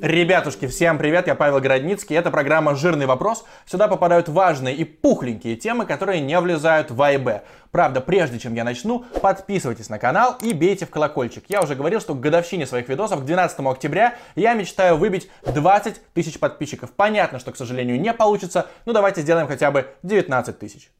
Ребятушки, всем привет, я Павел Городницкий, это программа «Жирный вопрос». Сюда попадают важные и пухленькие темы, которые не влезают в А и Б. Правда, прежде чем я начну, подписывайтесь на канал и бейте в колокольчик. Я уже говорил, что к годовщине своих видосов, к 12 октября, я мечтаю выбить 20 тысяч подписчиков. Понятно, что, к сожалению, не получится, но давайте сделаем хотя бы 19 тысяч.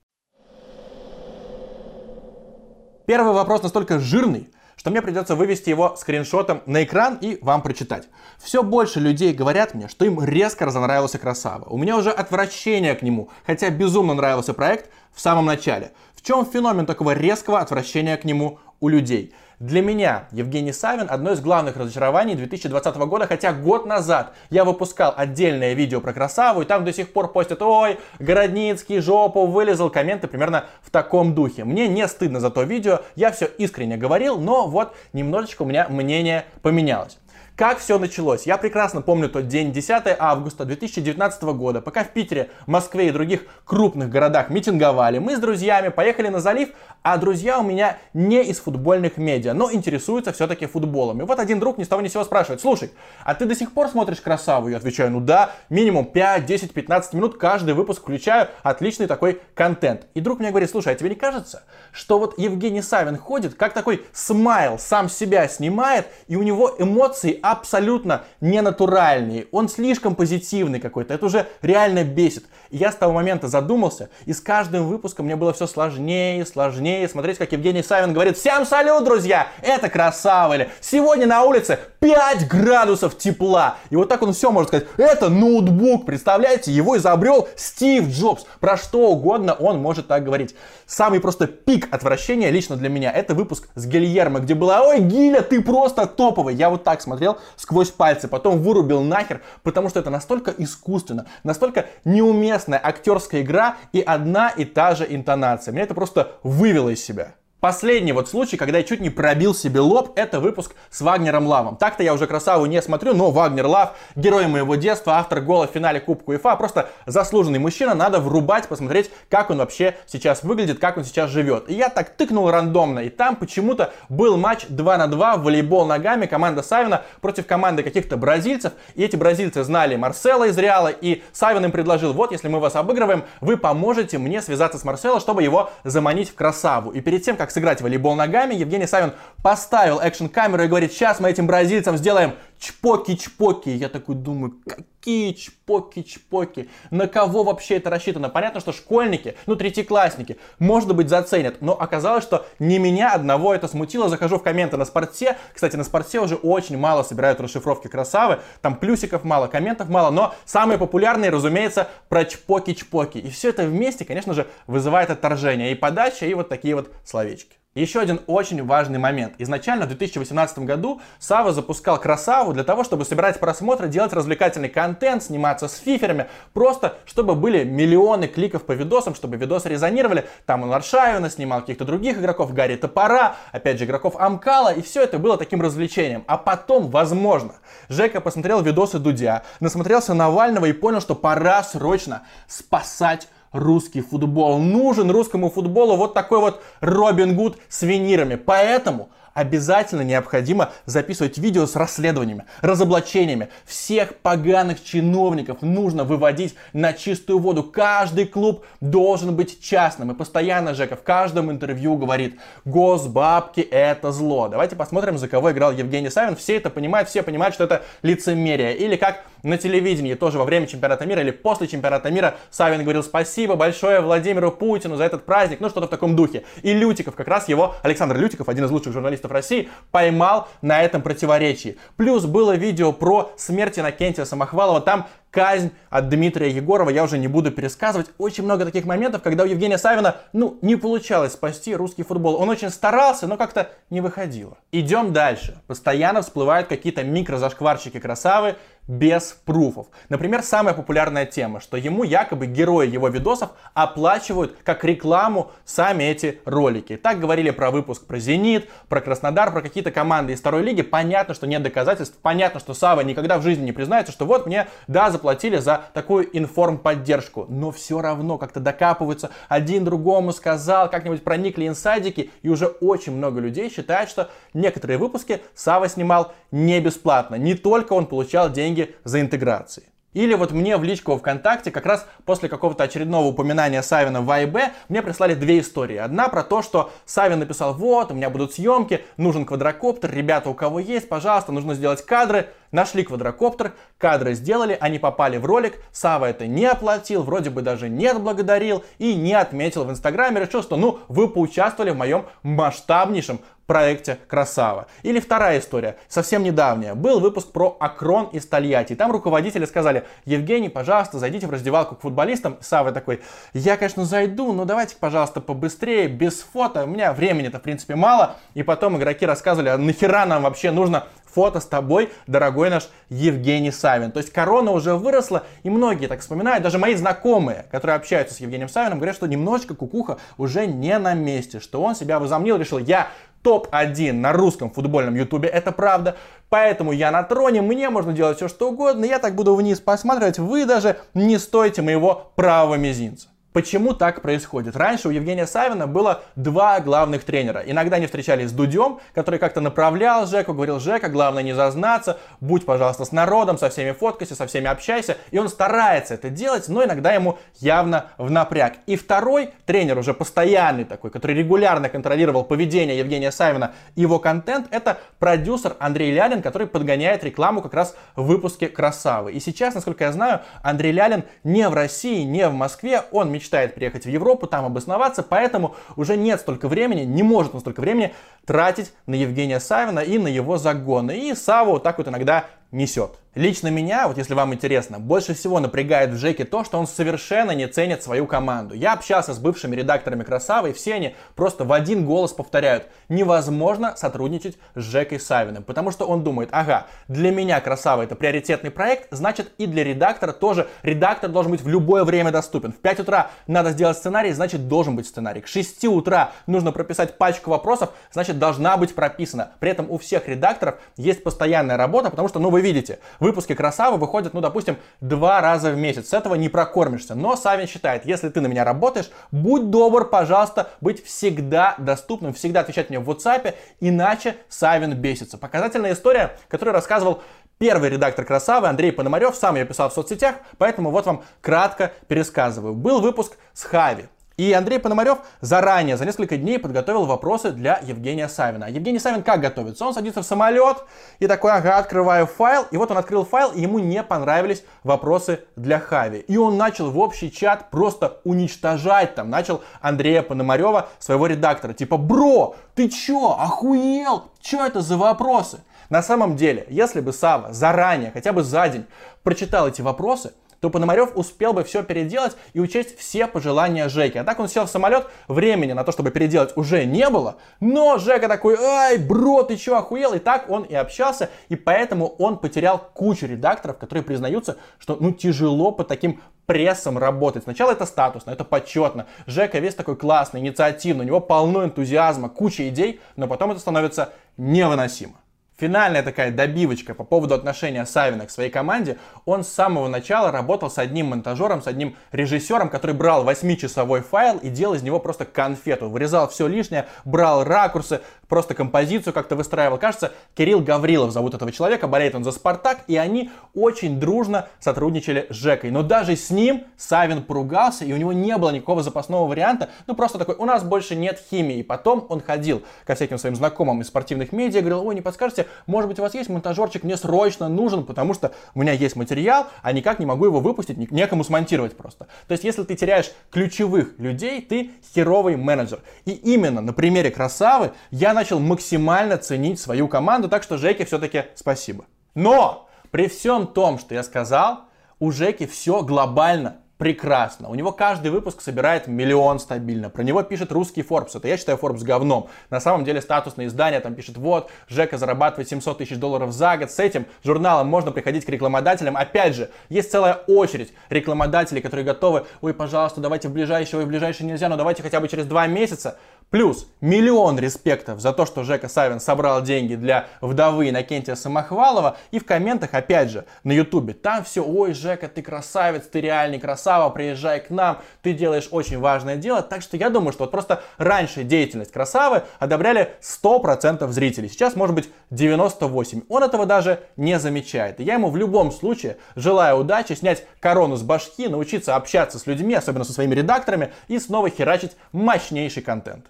Первый вопрос настолько жирный, что мне придется вывести его скриншотом на экран и вам прочитать. Все больше людей говорят мне, что им резко разонравился Красава. У меня уже отвращение к нему, хотя безумно нравился проект в самом начале. В чем феномен такого резкого отвращения к нему у людей? Для меня Евгений Савин одно из главных разочарований 2020 года, хотя год назад я выпускал отдельное видео про Красаву, и там до сих пор постят, ой, Городницкий жопу вылезал, комменты примерно в таком духе. Мне не стыдно за то видео, я все искренне говорил, но вот немножечко у меня мнение поменялось. Как все началось? Я прекрасно помню тот день, 10 августа 2019 года, пока в Питере, Москве и других крупных городах митинговали, мы с друзьями поехали на залив, а друзья у меня не из футбольных медиа, но интересуются все-таки футболом. И вот один друг ни с того ни сего спрашивает, слушай, а ты до сих пор смотришь «Красаву»? Я отвечаю, ну да, минимум 5, 10, 15 минут каждый выпуск включаю, отличный такой контент. И друг мне говорит, слушай, а тебе не кажется, что вот Евгений Савин ходит, как такой смайл, сам себя снимает, и у него эмоции абсолютно ненатуральные. Он слишком позитивный какой-то. Это уже реально бесит. И я с того момента задумался, и с каждым выпуском мне было все сложнее и сложнее смотреть, как Евгений Савин говорит «Всем салют, друзья! Это красава!» Или «Сегодня на улице 5 градусов тепла!» И вот так он все может сказать. Это ноутбук, представляете? Его изобрел Стив Джобс. Про что угодно он может так говорить. Самый просто пик отвращения лично для меня это выпуск с Гильермо, где было «Ой, Гиля, ты просто топовый!» Я вот так смотрел сквозь пальцы, потом вырубил нахер, потому что это настолько искусственно, настолько неуместная актерская игра и одна и та же интонация. Меня это просто вывело из себя. Последний вот случай, когда я чуть не пробил себе лоб, это выпуск с Вагнером Лавом. Так-то я уже красаву не смотрю, но Вагнер Лав, герой моего детства, автор гола в финале Кубка УЕФА, просто заслуженный мужчина, надо врубать, посмотреть, как он вообще сейчас выглядит, как он сейчас живет. И я так тыкнул рандомно, и там почему-то был матч 2 на 2, волейбол ногами, команда Савина против команды каких-то бразильцев, и эти бразильцы знали Марсела из Реала, и Савин им предложил, вот, если мы вас обыгрываем, вы поможете мне связаться с Марсело, чтобы его заманить в красаву. И перед тем, как как сыграть волейбол ногами, Евгений Савин поставил экшн-камеру и говорит, сейчас мы этим бразильцам сделаем чпоки-чпоки. Я такой думаю, какие чпоки-чпоки? На кого вообще это рассчитано? Понятно, что школьники, ну, третьеклассники, может быть, заценят. Но оказалось, что не меня одного это смутило. Захожу в комменты на спорте. Кстати, на спорте уже очень мало собирают расшифровки красавы. Там плюсиков мало, комментов мало. Но самые популярные, разумеется, про чпоки-чпоки. И все это вместе, конечно же, вызывает отторжение. И подача, и вот такие вот словечки. Еще один очень важный момент. Изначально в 2018 году Сава запускал Красаву для того, чтобы собирать просмотры, делать развлекательный контент, сниматься с фиферами, просто чтобы были миллионы кликов по видосам, чтобы видосы резонировали. Там он Аршавина снимал каких-то других игроков, Гарри Топора, опять же игроков Амкала, и все это было таким развлечением. А потом, возможно, Жека посмотрел видосы Дудя, насмотрелся Навального и понял, что пора срочно спасать русский футбол. Нужен русскому футболу вот такой вот Робин Гуд с винирами. Поэтому обязательно необходимо записывать видео с расследованиями, разоблачениями. Всех поганых чиновников нужно выводить на чистую воду. Каждый клуб должен быть частным. И постоянно Жека в каждом интервью говорит, госбабки это зло. Давайте посмотрим, за кого играл Евгений Савин. Все это понимают, все понимают, что это лицемерие. Или как на телевидении тоже во время чемпионата мира или после чемпионата мира Савин говорил спасибо большое Владимиру Путину за этот праздник, ну что-то в таком духе. И Лютиков, как раз его, Александр Лютиков, один из лучших журналистов России, поймал на этом противоречии. Плюс было видео про смерть Иннокентия Самохвалова. Там казнь от Дмитрия Егорова, я уже не буду пересказывать. Очень много таких моментов, когда у Евгения Савина, ну, не получалось спасти русский футбол. Он очень старался, но как-то не выходило. Идем дальше. Постоянно всплывают какие-то микрозашкварщики-красавы, без пруфов. Например, самая популярная тема, что ему якобы герои его видосов оплачивают как рекламу сами эти ролики. Так говорили про выпуск про Зенит, про Краснодар, про какие-то команды из второй лиги. Понятно, что нет доказательств, понятно, что Сава никогда в жизни не признается, что вот мне, да, заплатили за такую информподдержку. Но все равно как-то докапываются, один другому сказал, как-нибудь проникли инсайдики, и уже очень много людей считают, что некоторые выпуски Сава снимал не бесплатно. Не только он получал деньги деньги за интеграции. Или вот мне в личку ВКонтакте как раз после какого-то очередного упоминания Савина в АИБ мне прислали две истории. Одна про то, что Савин написал, вот, у меня будут съемки, нужен квадрокоптер, ребята, у кого есть, пожалуйста, нужно сделать кадры. Нашли квадрокоптер, кадры сделали, они попали в ролик, Сава это не оплатил, вроде бы даже не отблагодарил и не отметил в Инстаграме, решил, что ну вы поучаствовали в моем масштабнейшем проекте «Красава». Или вторая история, совсем недавняя. Был выпуск про Акрон из Тольятти. Там руководители сказали, Евгений, пожалуйста, зайдите в раздевалку к футболистам. Сава такой, я, конечно, зайду, но давайте, пожалуйста, побыстрее, без фото. У меня времени-то, в принципе, мало. И потом игроки рассказывали, а нахера нам вообще нужно фото с тобой, дорогой наш Евгений Савин. То есть корона уже выросла, и многие так вспоминают, даже мои знакомые, которые общаются с Евгением Савиным, говорят, что немножечко кукуха уже не на месте, что он себя возомнил, решил, я топ-1 на русском футбольном ютубе, это правда. Поэтому я на троне, мне можно делать все что угодно, я так буду вниз посматривать, вы даже не стоите моего правого мизинца. Почему так происходит? Раньше у Евгения Савина было два главных тренера. Иногда они встречались с Дудем, который как-то направлял Жеку, говорил, Жека, главное не зазнаться, будь, пожалуйста, с народом, со всеми фоткайся, со всеми общайся. И он старается это делать, но иногда ему явно в напряг. И второй тренер, уже постоянный такой, который регулярно контролировал поведение Евгения Савина и его контент, это продюсер Андрей Лялин, который подгоняет рекламу как раз в выпуске «Красавы». И сейчас, насколько я знаю, Андрей Лялин не в России, не в Москве, он мечтает приехать в Европу, там обосноваться, поэтому уже нет столько времени, не может он столько времени тратить на Евгения Савина и на его загоны. И Саву вот так вот иногда несет. Лично меня, вот если вам интересно, больше всего напрягает в Жеке то, что он совершенно не ценит свою команду. Я общался с бывшими редакторами Красавы, и все они просто в один голос повторяют, невозможно сотрудничать с Жекой Савиным, потому что он думает, ага, для меня Красава это приоритетный проект, значит и для редактора тоже, редактор должен быть в любое время доступен. В 5 утра надо сделать сценарий, значит должен быть сценарий. К 6 утра нужно прописать пачку вопросов, значит должна быть прописана. При этом у всех редакторов есть постоянная работа, потому что, ну вы видите, вы выпуски Красавы выходят, ну, допустим, два раза в месяц. С этого не прокормишься. Но Савин считает, если ты на меня работаешь, будь добр, пожалуйста, быть всегда доступным, всегда отвечать мне в WhatsApp, иначе Савин бесится. Показательная история, которую рассказывал Первый редактор «Красавы» Андрей Пономарев, сам ее писал в соцсетях, поэтому вот вам кратко пересказываю. Был выпуск с Хави. И Андрей Пономарев заранее, за несколько дней подготовил вопросы для Евгения Савина. Евгений Савин как готовится? Он садится в самолет и такой, ага, открываю файл. И вот он открыл файл, и ему не понравились вопросы для Хави. И он начал в общий чат просто уничтожать там. Начал Андрея Пономарева, своего редактора. Типа, бро, ты чё, охуел? Чё это за вопросы? На самом деле, если бы Сава заранее, хотя бы за день, прочитал эти вопросы, то Пономарев успел бы все переделать и учесть все пожелания Жеки. А так он сел в самолет, времени на то, чтобы переделать уже не было, но Жека такой, ай, бро, ты че, охуел? И так он и общался, и поэтому он потерял кучу редакторов, которые признаются, что ну тяжело по таким прессом работать. Сначала это статусно, это почетно. Жека весь такой классный, инициативный, у него полно энтузиазма, куча идей, но потом это становится невыносимо. Финальная такая добивочка по поводу отношения Савина к своей команде. Он с самого начала работал с одним монтажером, с одним режиссером, который брал 8-часовой файл и делал из него просто конфету. Вырезал все лишнее, брал ракурсы, просто композицию как-то выстраивал. Кажется, Кирилл Гаврилов зовут этого человека, болеет он за Спартак, и они очень дружно сотрудничали с Жекой. Но даже с ним Савин поругался, и у него не было никакого запасного варианта. Ну просто такой, у нас больше нет химии. И потом он ходил ко всяким своим знакомым из спортивных медиа, говорил, ой, не подскажете, может быть, у вас есть монтажерчик, мне срочно нужен, потому что у меня есть материал, а никак не могу его выпустить, некому смонтировать просто. То есть, если ты теряешь ключевых людей, ты херовый менеджер. И именно на примере Красавы я начал максимально ценить свою команду, так что Жеке все-таки спасибо. Но при всем том, что я сказал, у Жеки все глобально прекрасно. У него каждый выпуск собирает миллион стабильно. Про него пишет русский Forbes. Это я считаю Forbes говном. На самом деле статусное издание там пишет, вот, Жека зарабатывает 700 тысяч долларов за год. С этим журналом можно приходить к рекламодателям. Опять же, есть целая очередь рекламодателей, которые готовы, ой, пожалуйста, давайте в ближайшее, ой, в ближайшее нельзя, но давайте хотя бы через два месяца. Плюс миллион респектов за то, что Жека Савин собрал деньги для вдовы Иннокентия Самохвалова. И в комментах, опять же, на ютубе, там все, ой, Жека, ты красавец, ты реальный красава, приезжай к нам, ты делаешь очень важное дело. Так что я думаю, что вот просто раньше деятельность красавы одобряли 100% зрителей. Сейчас, может быть, 98%. Он этого даже не замечает. И я ему в любом случае желаю удачи, снять корону с башки, научиться общаться с людьми, особенно со своими редакторами, и снова херачить мощнейший контент.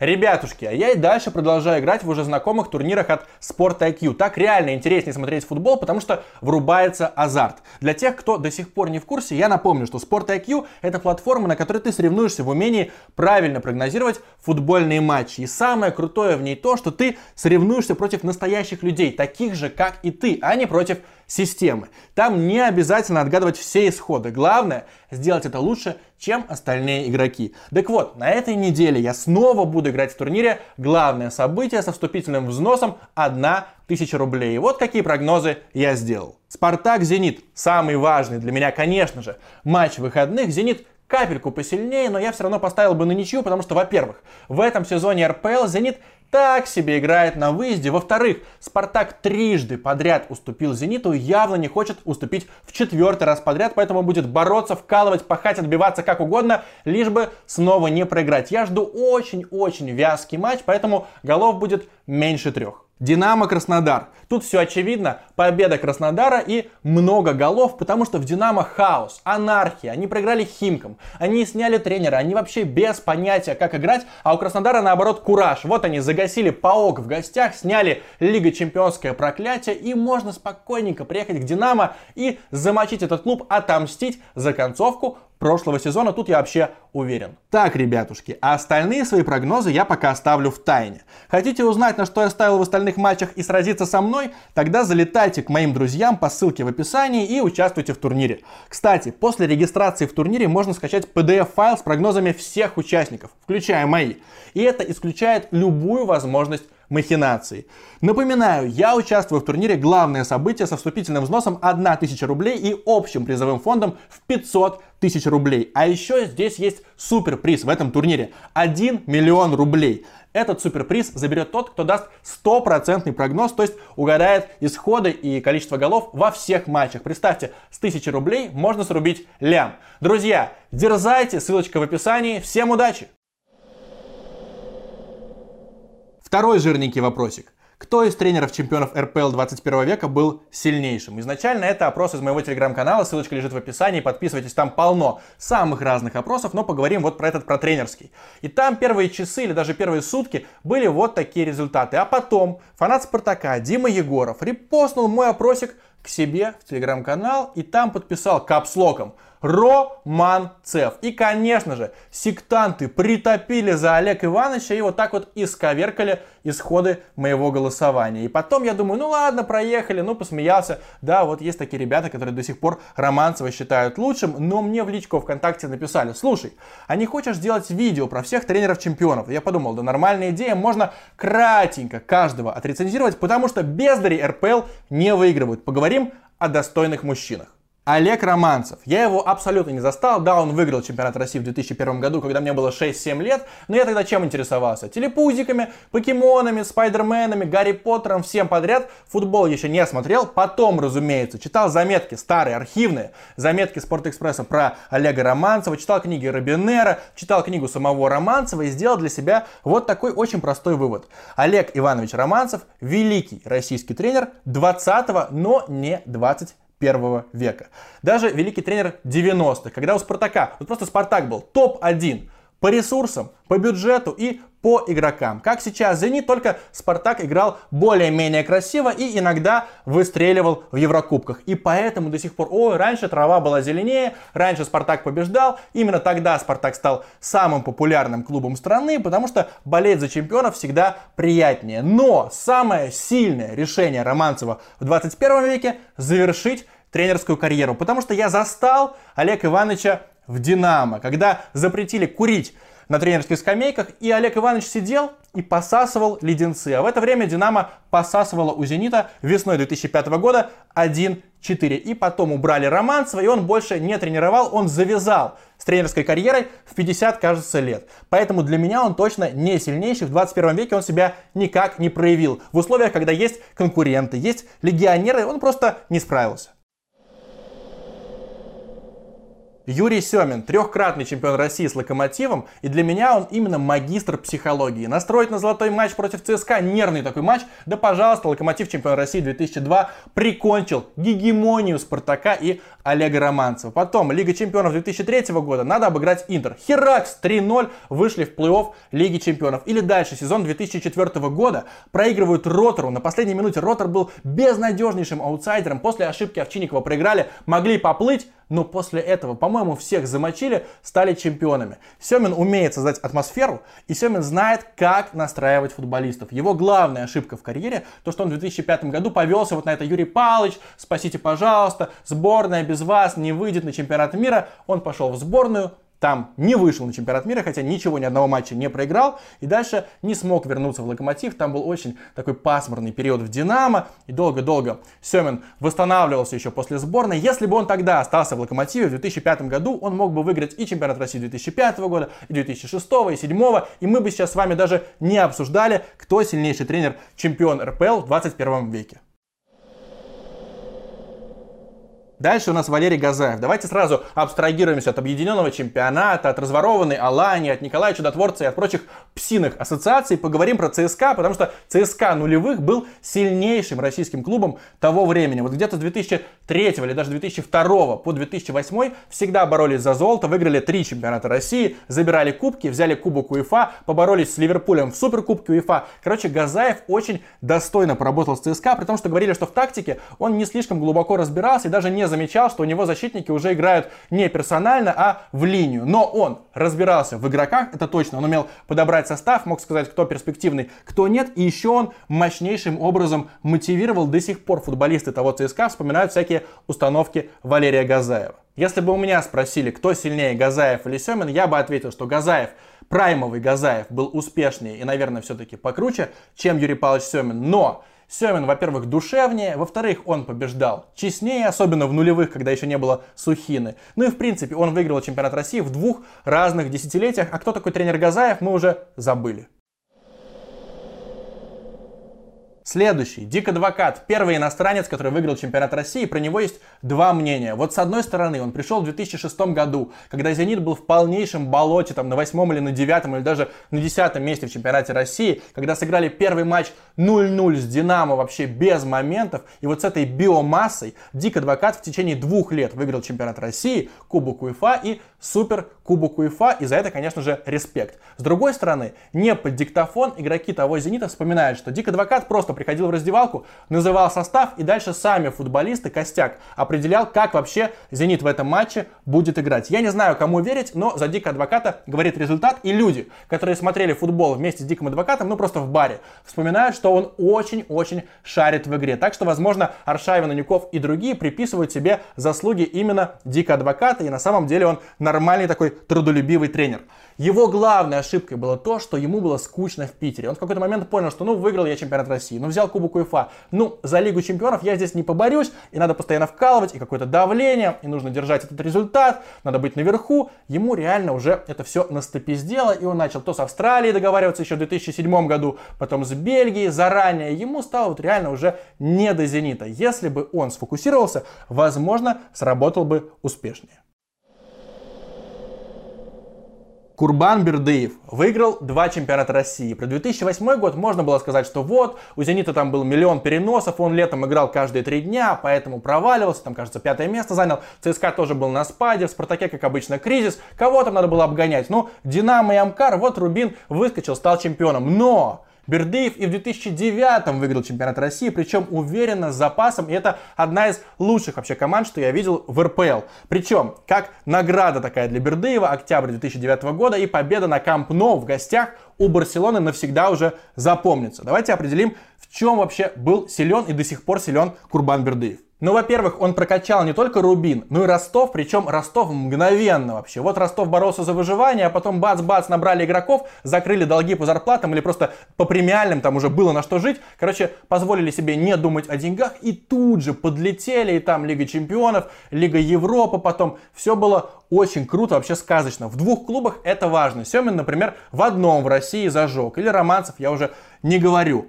Ребятушки, а я и дальше продолжаю играть в уже знакомых турнирах от Sport IQ. Так реально интереснее смотреть футбол, потому что врубается азарт. Для тех, кто до сих пор не в курсе, я напомню, что Sport IQ это платформа, на которой ты соревнуешься в умении правильно прогнозировать футбольные матчи. И самое крутое в ней то, что ты соревнуешься против настоящих людей, таких же, как и ты, а не против системы. Там не обязательно отгадывать все исходы. Главное сделать это лучше, чем остальные игроки. Так вот, на этой неделе я снова буду играть в турнире главное событие со вступительным взносом 1000 рублей. И вот какие прогнозы я сделал. Спартак-Зенит. Самый важный для меня, конечно же, матч выходных. Зенит капельку посильнее, но я все равно поставил бы на ничью, потому что, во-первых, в этом сезоне РПЛ «Зенит» так себе играет на выезде. Во-вторых, Спартак трижды подряд уступил Зениту явно не хочет уступить в четвертый раз подряд, поэтому будет бороться, вкалывать, пахать, отбиваться как угодно, лишь бы снова не проиграть. Я жду очень-очень вязкий матч, поэтому голов будет меньше трех. Динамо Краснодар. Тут все очевидно. Победа Краснодара и много голов, потому что в Динамо хаос, анархия. Они проиграли Химкам. Они сняли тренера. Они вообще без понятия, как играть. А у Краснодара наоборот кураж. Вот они загасили ПАОК в гостях, сняли Лига Чемпионское проклятие. И можно спокойненько приехать к Динамо и замочить этот клуб, отомстить за концовку прошлого сезона, тут я вообще уверен. Так, ребятушки, а остальные свои прогнозы я пока оставлю в тайне. Хотите узнать, на что я ставил в остальных матчах и сразиться со мной? Тогда залетайте к моим друзьям по ссылке в описании и участвуйте в турнире. Кстати, после регистрации в турнире можно скачать PDF-файл с прогнозами всех участников, включая мои. И это исключает любую возможность махинаций. Напоминаю, я участвую в турнире «Главное событие» со вступительным взносом 1000 рублей и общим призовым фондом в 500 тысяч рублей. А еще здесь есть суперприз в этом турнире. 1 миллион рублей. Этот суперприз заберет тот, кто даст стопроцентный прогноз, то есть угадает исходы и количество голов во всех матчах. Представьте, с 1000 рублей можно срубить лям. Друзья, дерзайте, ссылочка в описании. Всем удачи! Второй жирненький вопросик. Кто из тренеров чемпионов РПЛ 21 века был сильнейшим? Изначально это опрос из моего телеграм-канала, ссылочка лежит в описании, подписывайтесь, там полно самых разных опросов, но поговорим вот про этот, про тренерский. И там первые часы или даже первые сутки были вот такие результаты. А потом фанат Спартака Дима Егоров репостнул мой опросик к себе в телеграм-канал и там подписал капслоком – Романцев. И, конечно же, сектанты притопили за Олег Ивановича и вот так вот исковеркали исходы моего голосования. И потом я думаю, ну ладно, проехали, ну посмеялся. Да, вот есть такие ребята, которые до сих пор Романцева считают лучшим, но мне в личку ВКонтакте написали, слушай, а не хочешь сделать видео про всех тренеров-чемпионов? Я подумал, да нормальная идея, можно кратенько каждого отрецензировать, потому что бездари РПЛ не выигрывают. Поговорим о достойных мужчинах. Олег Романцев. Я его абсолютно не застал. Да, он выиграл чемпионат России в 2001 году, когда мне было 6-7 лет. Но я тогда чем интересовался? Телепузиками, покемонами, спайдерменами, Гарри Поттером, всем подряд. Футбол еще не смотрел. Потом, разумеется, читал заметки старые, архивные. Заметки Спортэкспресса про Олега Романцева. Читал книги Робинера, читал книгу самого Романцева и сделал для себя вот такой очень простой вывод. Олег Иванович Романцев – великий российский тренер 20 но не 21 первого века. Даже великий тренер 90-х, когда у Спартака, вот просто Спартак был топ-1 по ресурсам, по бюджету и по игрокам. Как сейчас Зенит, только Спартак играл более-менее красиво и иногда выстреливал в Еврокубках. И поэтому до сих пор, ой, раньше трава была зеленее, раньше Спартак побеждал. Именно тогда Спартак стал самым популярным клубом страны, потому что болеть за чемпионов всегда приятнее. Но самое сильное решение Романцева в 21 веке завершить тренерскую карьеру, потому что я застал Олега Ивановича в «Динамо», когда запретили курить на тренерских скамейках, и Олег Иванович сидел и посасывал леденцы. А в это время «Динамо» посасывала у «Зенита» весной 2005 года 1-4. 4. И потом убрали Романцева, и он больше не тренировал, он завязал с тренерской карьерой в 50, кажется, лет. Поэтому для меня он точно не сильнейший. В 21 веке он себя никак не проявил. В условиях, когда есть конкуренты, есть легионеры, он просто не справился. Юрий Семин, трехкратный чемпион России с Локомотивом, и для меня он именно магистр психологии. Настроить на золотой матч против ЦСКА, нервный такой матч, да пожалуйста, Локомотив чемпион России 2002 прикончил гегемонию Спартака и Олега Романцева. Потом Лига чемпионов 2003 года, надо обыграть Интер. Херакс 3-0 вышли в плей-офф Лиги чемпионов. Или дальше, сезон 2004 года, проигрывают Ротору. На последней минуте Ротор был безнадежнейшим аутсайдером. После ошибки Овчинникова проиграли, могли поплыть, но после этого, по-моему, всех замочили, стали чемпионами. Семин умеет создать атмосферу, и Семин знает, как настраивать футболистов. Его главная ошибка в карьере, то, что он в 2005 году повелся вот на это Юрий Павлович, спасите, пожалуйста, сборная без вас не выйдет на чемпионат мира. Он пошел в сборную, там не вышел на чемпионат мира, хотя ничего, ни одного матча не проиграл, и дальше не смог вернуться в Локомотив. Там был очень такой пасмурный период в Динамо, и долго-долго Семин восстанавливался еще после сборной. Если бы он тогда остался в Локомотиве в 2005 году, он мог бы выиграть и чемпионат России 2005 года, и 2006, и 2007, и мы бы сейчас с вами даже не обсуждали, кто сильнейший тренер, чемпион РПЛ в 21 веке. Дальше у нас Валерий Газаев. Давайте сразу абстрагируемся от объединенного чемпионата, от разворованной Алании, от Николая Чудотворца и от прочих псиных ассоциаций. Поговорим про ЦСКА, потому что ЦСКА нулевых был сильнейшим российским клубом того времени. Вот где-то с 2003 или даже 2002 по 2008 всегда боролись за золото, выиграли три чемпионата России, забирали кубки, взяли кубок УЕФА, поборолись с Ливерпулем в суперкубке УЕФА. Короче, Газаев очень достойно поработал с ЦСКА, при том, что говорили, что в тактике он не слишком глубоко разбирался и даже не замечал, что у него защитники уже играют не персонально, а в линию. Но он разбирался в игроках, это точно. Он умел подобрать состав, мог сказать, кто перспективный, кто нет. И еще он мощнейшим образом мотивировал до сих пор футболисты того ЦСКА, вспоминают всякие установки Валерия Газаева. Если бы у меня спросили, кто сильнее, Газаев или Семин, я бы ответил, что Газаев, праймовый Газаев, был успешнее и, наверное, все-таки покруче, чем Юрий Павлович Семин. Но Семин, во-первых, душевнее, во-вторых, он побеждал честнее, особенно в нулевых, когда еще не было Сухины. Ну и в принципе, он выиграл чемпионат России в двух разных десятилетиях, а кто такой тренер Газаев, мы уже забыли. Следующий. Дик Адвокат. Первый иностранец, который выиграл чемпионат России. Про него есть два мнения. Вот с одной стороны, он пришел в 2006 году, когда «Зенит» был в полнейшем болоте, там на восьмом или на девятом, или даже на десятом месте в чемпионате России, когда сыграли первый матч 0-0 с «Динамо» вообще без моментов. И вот с этой биомассой Дик Адвокат в течение двух лет выиграл чемпионат России, Кубок УЕФА и Супер Кубок УЕФА. И за это, конечно же, респект. С другой стороны, не под диктофон игроки того «Зенита» вспоминают, что Дик Адвокат просто приходил в раздевалку, называл состав, и дальше сами футболисты, костяк, определял, как вообще «Зенит» в этом матче будет играть. Я не знаю, кому верить, но за Дика Адвоката говорит результат, и люди, которые смотрели футбол вместе с Диком Адвокатом, ну просто в баре, вспоминают, что он очень-очень шарит в игре. Так что, возможно, Аршавин, Анюков и другие приписывают себе заслуги именно Дика Адвоката, и на самом деле он нормальный такой трудолюбивый тренер. Его главной ошибкой было то, что ему было скучно в Питере. Он в какой-то момент понял, что ну выиграл я чемпионат России, ну взял Кубок УЕФА, ну за Лигу чемпионов я здесь не поборюсь, и надо постоянно вкалывать, и какое-то давление, и нужно держать этот результат, надо быть наверху. Ему реально уже это все настопиздело, и он начал то с Австралией договариваться еще в 2007 году, потом с Бельгией заранее. Ему стало вот реально уже не до зенита. Если бы он сфокусировался, возможно, сработал бы успешнее. Курбан Бердыев выиграл два чемпионата России. Про 2008 год можно было сказать, что вот, у «Зенита» там был миллион переносов, он летом играл каждые три дня, поэтому проваливался, там, кажется, пятое место занял. ЦСКА тоже был на спаде, в «Спартаке», как обычно, кризис. Кого там надо было обгонять? Ну, «Динамо» и «Амкар», вот Рубин выскочил, стал чемпионом. Но Бердыев и в 2009 выиграл чемпионат России, причем уверенно, с запасом. И это одна из лучших вообще команд, что я видел в РПЛ. Причем, как награда такая для Бердыева, октябрь 2009 года и победа на Камп Ноу в гостях у Барселоны навсегда уже запомнится. Давайте определим, в чем вообще был силен и до сих пор силен Курбан Бердыев. Ну, во-первых, он прокачал не только Рубин, но и Ростов, причем Ростов мгновенно вообще. Вот Ростов боролся за выживание, а потом бац-бац набрали игроков, закрыли долги по зарплатам или просто по премиальным, там уже было на что жить. Короче, позволили себе не думать о деньгах и тут же подлетели, и там Лига Чемпионов, Лига Европы потом. Все было очень круто, вообще сказочно. В двух клубах это важно. Семин, например, в одном в России зажег. Или Романцев, я уже не говорю.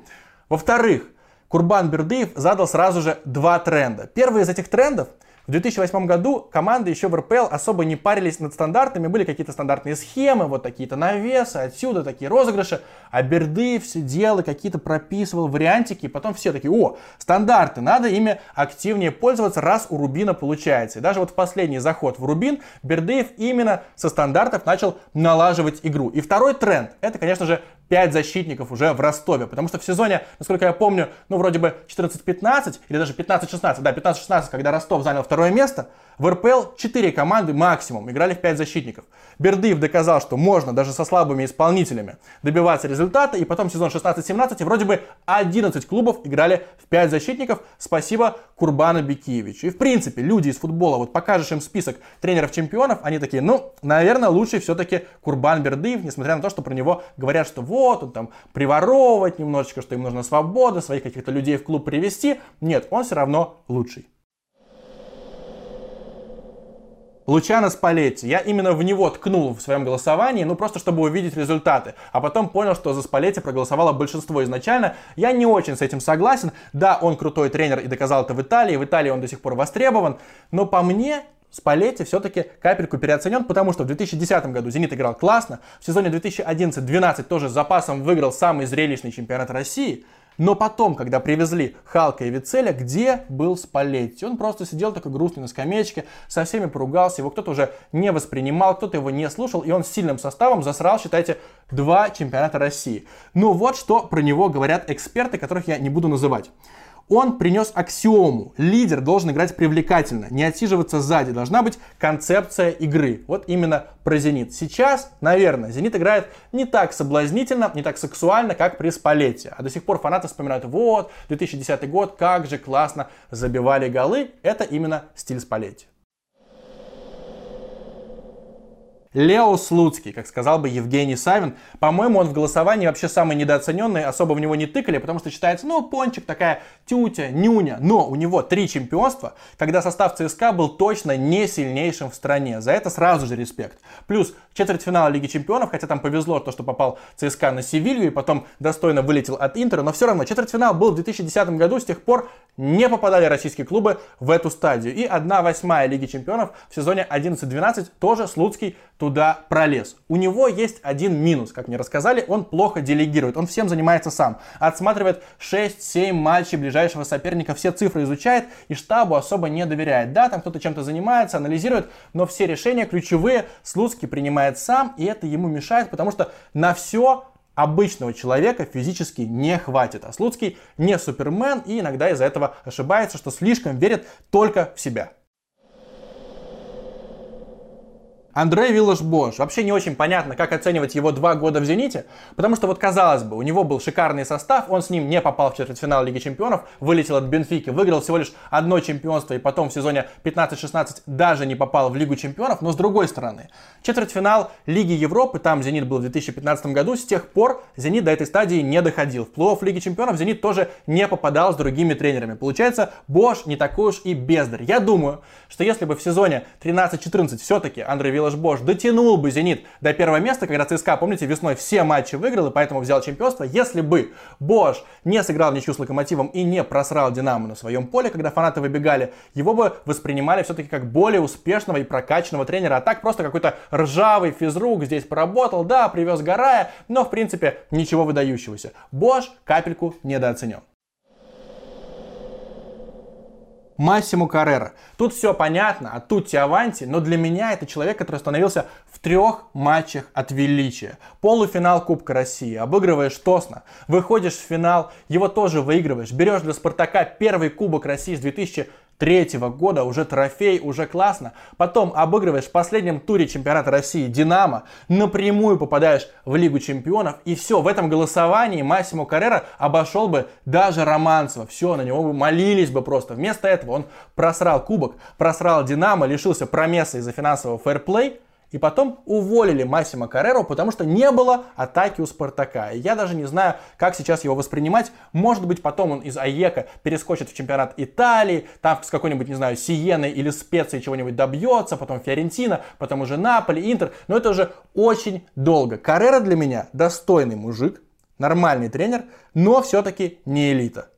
Во-вторых, Курбан Бердыев задал сразу же два тренда. Первый из этих трендов в 2008 году команды еще в РПЛ особо не парились над стандартами, были какие-то стандартные схемы, вот такие-то навесы, отсюда такие розыгрыши, а Бердыев все делал какие-то прописывал вариантики, и потом все такие, о, стандарты, надо ими активнее пользоваться, раз у Рубина получается. И даже вот в последний заход в Рубин Бердыев именно со стандартов начал налаживать игру. И второй тренд, это, конечно же, 5 защитников уже в Ростове. Потому что в сезоне, насколько я помню, ну вроде бы 14-15 или даже 15-16, да, 15-16, когда Ростов занял второе место, в РПЛ 4 команды максимум играли в 5 защитников. Бердыев доказал, что можно даже со слабыми исполнителями добиваться результата, и потом сезон 16-17 вроде бы 11 клубов играли в 5 защитников. Спасибо Курбану Бекиевичу. И в принципе, люди из футбола, вот покажешь им список тренеров-чемпионов, они такие, ну, наверное, лучше все-таки Курбан Бердыев, несмотря на то, что про него говорят, что вот, он там приворовывать немножечко, что им нужна свобода, своих каких-то людей в клуб привести. Нет, он все равно лучший. Лучано Спалетти. Я именно в него ткнул в своем голосовании, ну просто чтобы увидеть результаты. А потом понял, что за Спалетти проголосовало большинство изначально. Я не очень с этим согласен. Да, он крутой тренер и доказал это в Италии. В Италии он до сих пор востребован. Но по мне, Спалетти все-таки капельку переоценен, потому что в 2010 году «Зенит» играл классно, в сезоне 2011-2012 тоже с запасом выиграл самый зрелищный чемпионат России, но потом, когда привезли Халка и Вицеля, где был Спалетти? Он просто сидел такой грустный на скамеечке, со всеми поругался, его кто-то уже не воспринимал, кто-то его не слушал, и он с сильным составом засрал, считайте, два чемпионата России. Ну вот что про него говорят эксперты, которых я не буду называть. Он принес аксиому. Лидер должен играть привлекательно, не отсиживаться сзади. Должна быть концепция игры. Вот именно про «Зенит». Сейчас, наверное, «Зенит» играет не так соблазнительно, не так сексуально, как при Спалете. А до сих пор фанаты вспоминают, вот, 2010 год, как же классно забивали голы. Это именно стиль Спалетти. Лео Слуцкий, как сказал бы Евгений Савин. По-моему, он в голосовании вообще самый недооцененный, особо в него не тыкали, потому что считается, ну, пончик такая тютя, нюня. Но у него три чемпионства, когда состав ЦСКА был точно не сильнейшим в стране. За это сразу же респект. Плюс четвертьфинал Лиги Чемпионов, хотя там повезло то, что попал ЦСКА на Севилью и потом достойно вылетел от Интера, но все равно четвертьфинал был в 2010 году, с тех пор не попадали российские клубы в эту стадию. И 1-8 Лиги Чемпионов в сезоне 11-12 тоже Слуцкий туда пролез. У него есть один минус, как мне рассказали, он плохо делегирует, он всем занимается сам. Отсматривает 6-7 матчей ближайшего соперника, все цифры изучает и штабу особо не доверяет. Да, там кто-то чем-то занимается, анализирует, но все решения ключевые Слуцкий принимает сам, и это ему мешает, потому что на все обычного человека физически не хватит. А Слуцкий не супермен и иногда из-за этого ошибается, что слишком верит только в себя. Андрей Виллаш-Бош. Вообще не очень понятно, как оценивать его два года в «Зените», потому что вот казалось бы, у него был шикарный состав, он с ним не попал в четвертьфинал Лиги Чемпионов, вылетел от Бенфики, выиграл всего лишь одно чемпионство и потом в сезоне 15-16 даже не попал в Лигу Чемпионов, но с другой стороны, четвертьфинал Лиги Европы, там «Зенит» был в 2015 году, с тех пор «Зенит» до этой стадии не доходил. В плей-офф Лиги Чемпионов «Зенит» тоже не попадал с другими тренерами. Получается, Бош не такой уж и бездарь. Я думаю, что если бы в сезоне 13-14 все-таки Андрей Виллаш Бош дотянул бы «Зенит» до первого места, когда ЦСКА, помните, весной все матчи выиграл и поэтому взял чемпионство. Если бы Бош не сыграл ничью с Локомотивом и не просрал Динамо на своем поле, когда фанаты выбегали, его бы воспринимали все-таки как более успешного и прокачанного тренера. А так просто какой-то ржавый физрук здесь поработал, да, привез Гарая, но в принципе ничего выдающегося. Бош капельку недооценен. Массимо Каррера. Тут все понятно, а тут Тиаванти, но для меня это человек, который остановился в трех матчах от величия. Полуфинал Кубка России, обыгрываешь Тосна, выходишь в финал, его тоже выигрываешь, берешь для Спартака первый Кубок России с 2000 третьего года, уже трофей, уже классно. Потом обыгрываешь в последнем туре чемпионата России Динамо, напрямую попадаешь в Лигу чемпионов, и все, в этом голосовании Массимо Каррера обошел бы даже Романцева. Все, на него бы молились бы просто. Вместо этого он просрал кубок, просрал Динамо, лишился промеса из-за финансового фэрплей, и потом уволили Массимо Карреру, потому что не было атаки у Спартака. И я даже не знаю, как сейчас его воспринимать. Может быть, потом он из Аека перескочит в чемпионат Италии, там с какой-нибудь, не знаю, Сиеной или Специей чего-нибудь добьется, потом Фиорентина, потом уже Наполи, Интер. Но это уже очень долго. Каррера для меня достойный мужик, нормальный тренер, но все-таки не элита.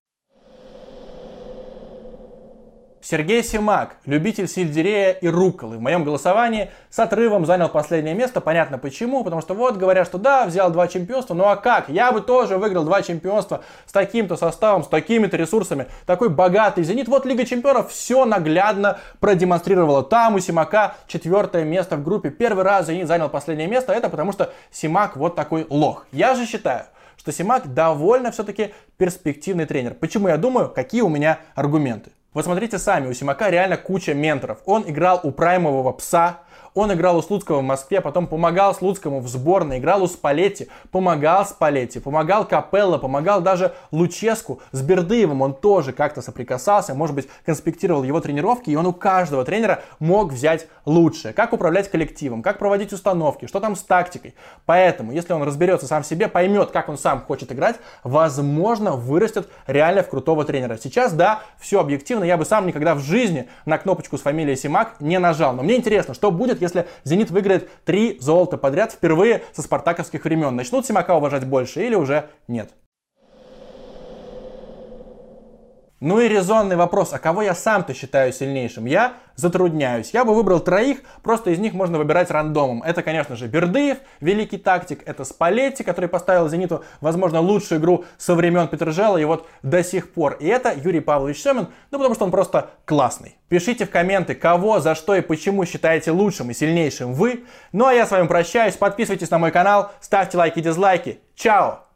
Сергей Симак, любитель сельдерея и рукколы, в моем голосовании с отрывом занял последнее место. Понятно почему, потому что вот говорят, что да, взял два чемпионства, ну а как? Я бы тоже выиграл два чемпионства с таким-то составом, с такими-то ресурсами, такой богатый «Зенит». Вот Лига чемпионов все наглядно продемонстрировала. Там у Симака четвертое место в группе. Первый раз «Зенит» занял последнее место, это потому что Симак вот такой лох. Я же считаю, что Симак довольно все-таки перспективный тренер. Почему я думаю, какие у меня аргументы? Вот сами, у Симака реально куча менторов. Он играл у праймового пса, он играл у Слуцкого в Москве, потом помогал Слуцкому в сборной, играл у Спалетти, помогал Спалетти, помогал Капелло, помогал даже Луческу. С Бердыевым он тоже как-то соприкасался, может быть, конспектировал его тренировки, и он у каждого тренера мог взять лучшее. Как управлять коллективом, как проводить установки, что там с тактикой. Поэтому, если он разберется сам в себе, поймет, как он сам хочет играть, возможно, вырастет реально в крутого тренера. Сейчас, да, все объективно, я бы сам никогда в жизни на кнопочку с фамилией Симак не нажал. Но мне интересно, что будет, если «Зенит» выиграет три золота подряд впервые со спартаковских времен. Начнут Симака уважать больше или уже нет? Ну и резонный вопрос, а кого я сам-то считаю сильнейшим? Я затрудняюсь. Я бы выбрал троих, просто из них можно выбирать рандомом. Это, конечно же, Бердыев, великий тактик, это Спалетти, который поставил Зениту, возможно, лучшую игру со времен Петржела и вот до сих пор. И это Юрий Павлович Семин, ну потому что он просто классный. Пишите в комменты, кого, за что и почему считаете лучшим и сильнейшим вы. Ну а я с вами прощаюсь, подписывайтесь на мой канал, ставьте лайки дизлайки. Чао!